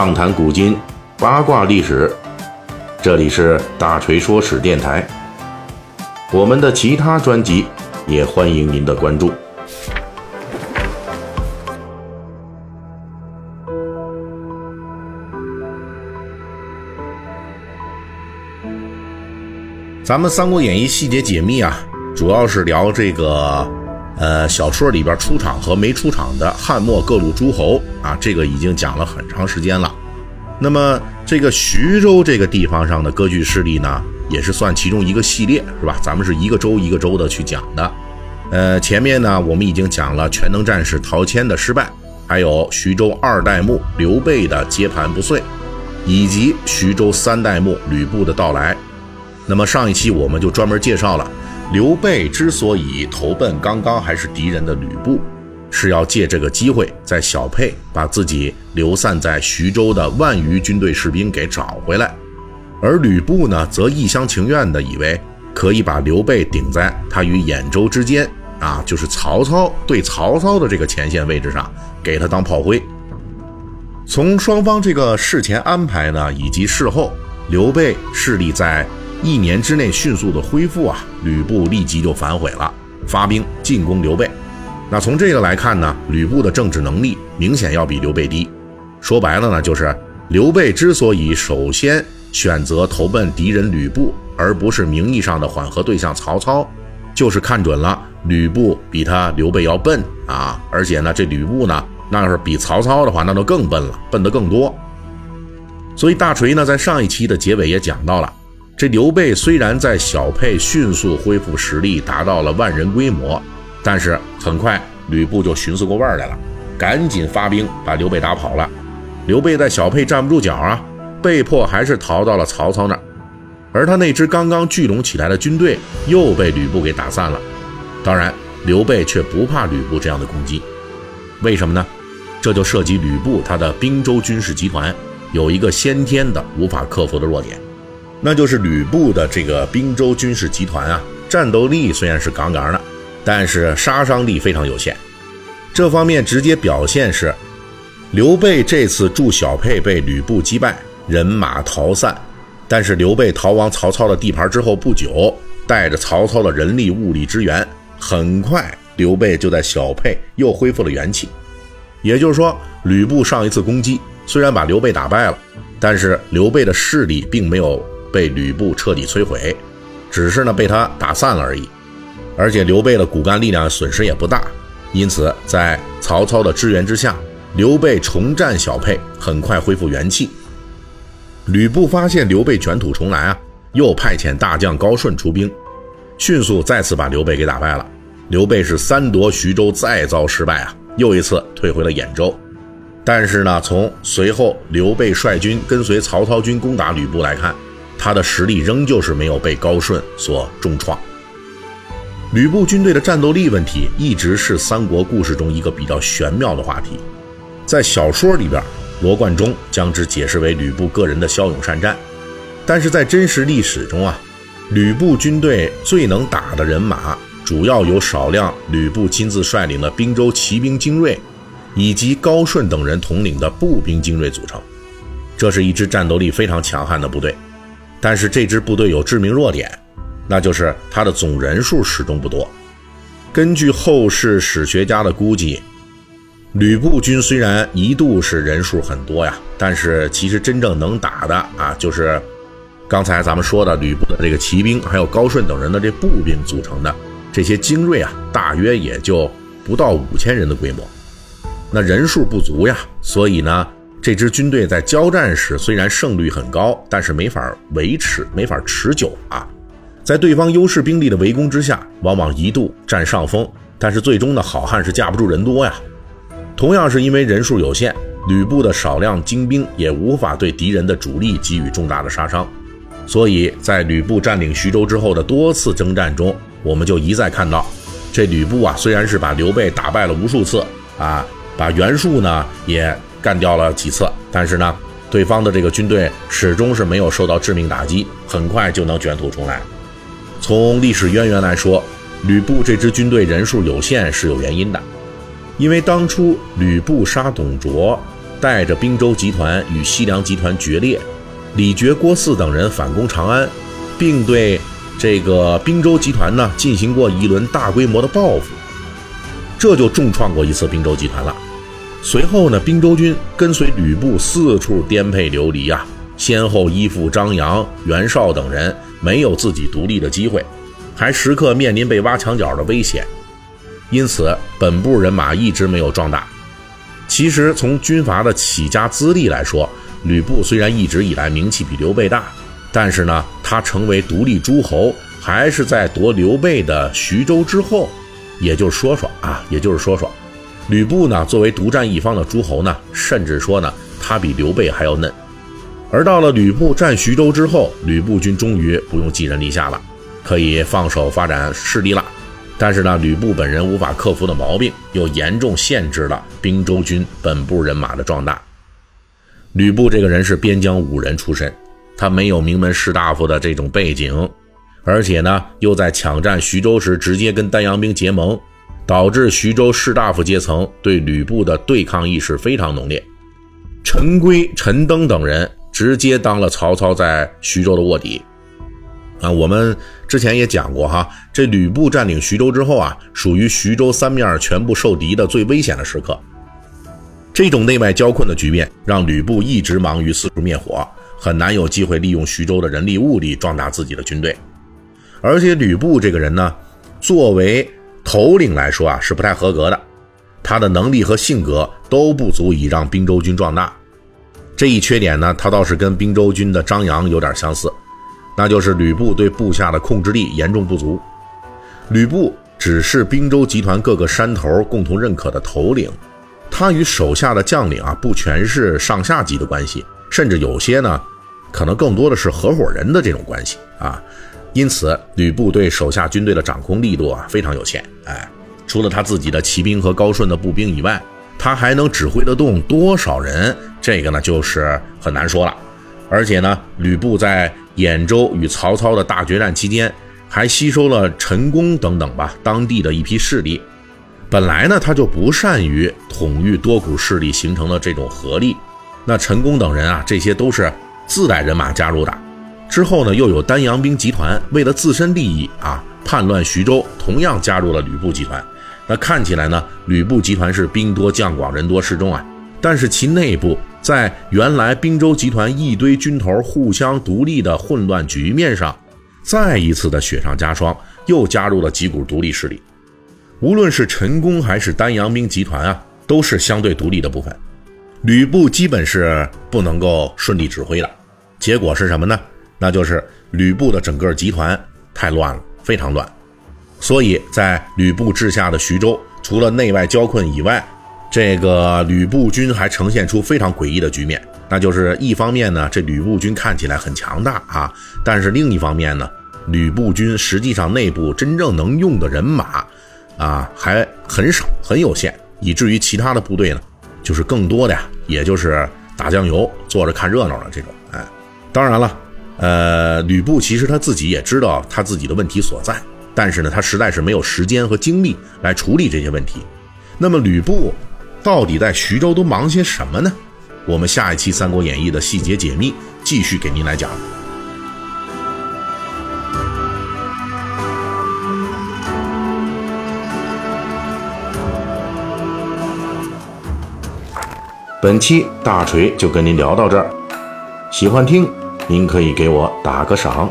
畅谈古今，八卦历史。这里是大锤说史电台。我们的其他专辑也欢迎您的关注。咱们《三国演义》细节解密啊，主要是聊这个。呃，小说里边出场和没出场的汉末各路诸侯啊，这个已经讲了很长时间了。那么这个徐州这个地方上的割据势力呢，也是算其中一个系列，是吧？咱们是一个州一个州的去讲的。呃，前面呢我们已经讲了全能战士陶谦的失败，还有徐州二代目刘备的接盘不遂，以及徐州三代目吕布的到来。那么上一期我们就专门介绍了。刘备之所以投奔刚刚还是敌人的吕布，是要借这个机会在小沛把自己流散在徐州的万余军队士兵给找回来，而吕布呢，则一厢情愿地以为可以把刘备顶在他与兖州之间啊，就是曹操对曹操的这个前线位置上，给他当炮灰。从双方这个事前安排呢，以及事后，刘备势力在。一年之内迅速的恢复啊，吕布立即就反悔了，发兵进攻刘备。那从这个来看呢，吕布的政治能力明显要比刘备低。说白了呢，就是刘备之所以首先选择投奔敌人吕布，而不是名义上的缓和对象曹操，就是看准了吕布比他刘备要笨啊，而且呢，这吕布呢，那要是比曹操的话，那就更笨了，笨得更多。所以大锤呢，在上一期的结尾也讲到了。这刘备虽然在小沛迅速恢复实力，达到了万人规模，但是很快吕布就寻思过味儿来了，赶紧发兵把刘备打跑了。刘备在小沛站不住脚啊，被迫还是逃到了曹操那儿。而他那支刚刚聚拢起来的军队又被吕布给打散了。当然，刘备却不怕吕布这样的攻击，为什么呢？这就涉及吕布他的兵州军事集团有一个先天的无法克服的弱点。那就是吕布的这个滨州军事集团啊，战斗力虽然是杠杠的，但是杀伤力非常有限。这方面直接表现是，刘备这次驻小沛被吕布击败，人马逃散。但是刘备逃亡曹操的地盘之后不久，带着曹操的人力物力支援，很快刘备就在小沛又恢复了元气。也就是说，吕布上一次攻击虽然把刘备打败了，但是刘备的势力并没有。被吕布彻底摧毁，只是呢被他打散了而已。而且刘备的骨干力量损失也不大，因此在曹操的支援之下，刘备重战小沛，很快恢复元气。吕布发现刘备卷土重来啊，又派遣大将高顺出兵，迅速再次把刘备给打败了。刘备是三夺徐州，再遭失败啊，又一次退回了兖州。但是呢，从随后刘备率军跟随曹操军攻打吕布来看，他的实力仍旧是没有被高顺所重创。吕布军队的战斗力问题一直是三国故事中一个比较玄妙的话题。在小说里边，罗贯中将之解释为吕布个人的骁勇善战，但是在真实历史中啊，吕布军队最能打的人马主要由少量吕布亲自率领的滨州骑兵精锐，以及高顺等人统领的步兵精锐组成。这是一支战斗力非常强悍的部队。但是这支部队有致命弱点，那就是它的总人数始终不多。根据后世史学家的估计，吕布军虽然一度是人数很多呀，但是其实真正能打的啊，就是刚才咱们说的吕布的这个骑兵，还有高顺等人的这步兵组成的这些精锐啊，大约也就不到五千人的规模。那人数不足呀，所以呢。这支军队在交战时虽然胜率很高，但是没法维持，没法持久啊。在对方优势兵力的围攻之下，往往一度占上风，但是最终呢，好汉是架不住人多呀。同样是因为人数有限，吕布的少量精兵也无法对敌人的主力给予重大的杀伤。所以在吕布占领徐州之后的多次征战中，我们就一再看到，这吕布啊，虽然是把刘备打败了无数次啊，把袁术呢也。干掉了几次，但是呢，对方的这个军队始终是没有受到致命打击，很快就能卷土重来。从历史渊源来说，吕布这支军队人数有限是有原因的，因为当初吕布杀董卓，带着滨州集团与西凉集团决裂，李傕、郭汜等人反攻长安，并对这个滨州集团呢进行过一轮大规模的报复，这就重创过一次滨州集团了。随后呢，滨州军跟随吕布四处颠沛流离啊，先后依附张扬、袁绍等人，没有自己独立的机会，还时刻面临被挖墙脚的危险。因此，本部人马一直没有壮大。其实，从军阀的起家资历来说，吕布虽然一直以来名气比刘备大，但是呢，他成为独立诸侯，还是在夺刘备的徐州之后。也就是说说啊，也就是说说，吕布呢，作为独占一方的诸侯呢，甚至说呢，他比刘备还要嫩。而到了吕布占徐州之后，吕布军终于不用寄人篱下了，可以放手发展势力了。但是呢，吕布本人无法克服的毛病，又严重限制了滨州军本部人马的壮大。吕布这个人是边疆武人出身，他没有名门士大夫的这种背景，而且呢，又在抢占徐州时直接跟丹阳兵结盟，导致徐州士大夫阶层对吕布的对抗意识非常浓烈。陈规、陈登等人直接当了曹操在徐州的卧底。啊，我们之前也讲过哈，这吕布占领徐州之后啊，属于徐州三面全部受敌的最危险的时刻。这种内外交困的局面，让吕布一直忙于四处灭火，很难有机会利用徐州的人力物力壮大自己的军队。而且吕布这个人呢，作为头领来说啊，是不太合格的，他的能力和性格都不足以让滨州军壮大。这一缺点呢，他倒是跟滨州军的张扬有点相似。那就是吕布对部下的控制力严重不足。吕布只是滨州集团各个山头共同认可的头领，他与手下的将领啊不全是上下级的关系，甚至有些呢，可能更多的是合伙人的这种关系啊。因此，吕布对手下军队的掌控力度啊非常有限。哎，除了他自己的骑兵和高顺的步兵以外，他还能指挥得动多少人？这个呢就是很难说了。而且呢，吕布在兖州与曹操的大决战期间，还吸收了陈宫等等吧当地的一批势力。本来呢，他就不善于统御多股势力形成的这种合力。那陈宫等人啊，这些都是自带人马加入的。之后呢，又有丹阳兵集团为了自身利益啊，叛乱徐州，同样加入了吕布集团。那看起来呢，吕布集团是兵多将广，人多势众啊。但是其内部。在原来滨州集团一堆军头互相独立的混乱局面上，再一次的雪上加霜，又加入了几股独立势力。无论是陈宫还是丹阳兵集团啊，都是相对独立的部分。吕布基本是不能够顺利指挥的。结果是什么呢？那就是吕布的整个集团太乱了，非常乱。所以在吕布治下的徐州，除了内外交困以外，这个吕布军还呈现出非常诡异的局面，那就是一方面呢，这吕布军看起来很强大啊，但是另一方面呢，吕布军实际上内部真正能用的人马啊还很少，很有限，以至于其他的部队呢，就是更多的呀，也就是打酱油、坐着看热闹的这种。哎，当然了，呃，吕布其实他自己也知道他自己的问题所在，但是呢，他实在是没有时间和精力来处理这些问题。那么吕布。到底在徐州都忙些什么呢？我们下一期《三国演义》的细节解密继续给您来讲。本期大锤就跟您聊到这儿，喜欢听您可以给我打个赏。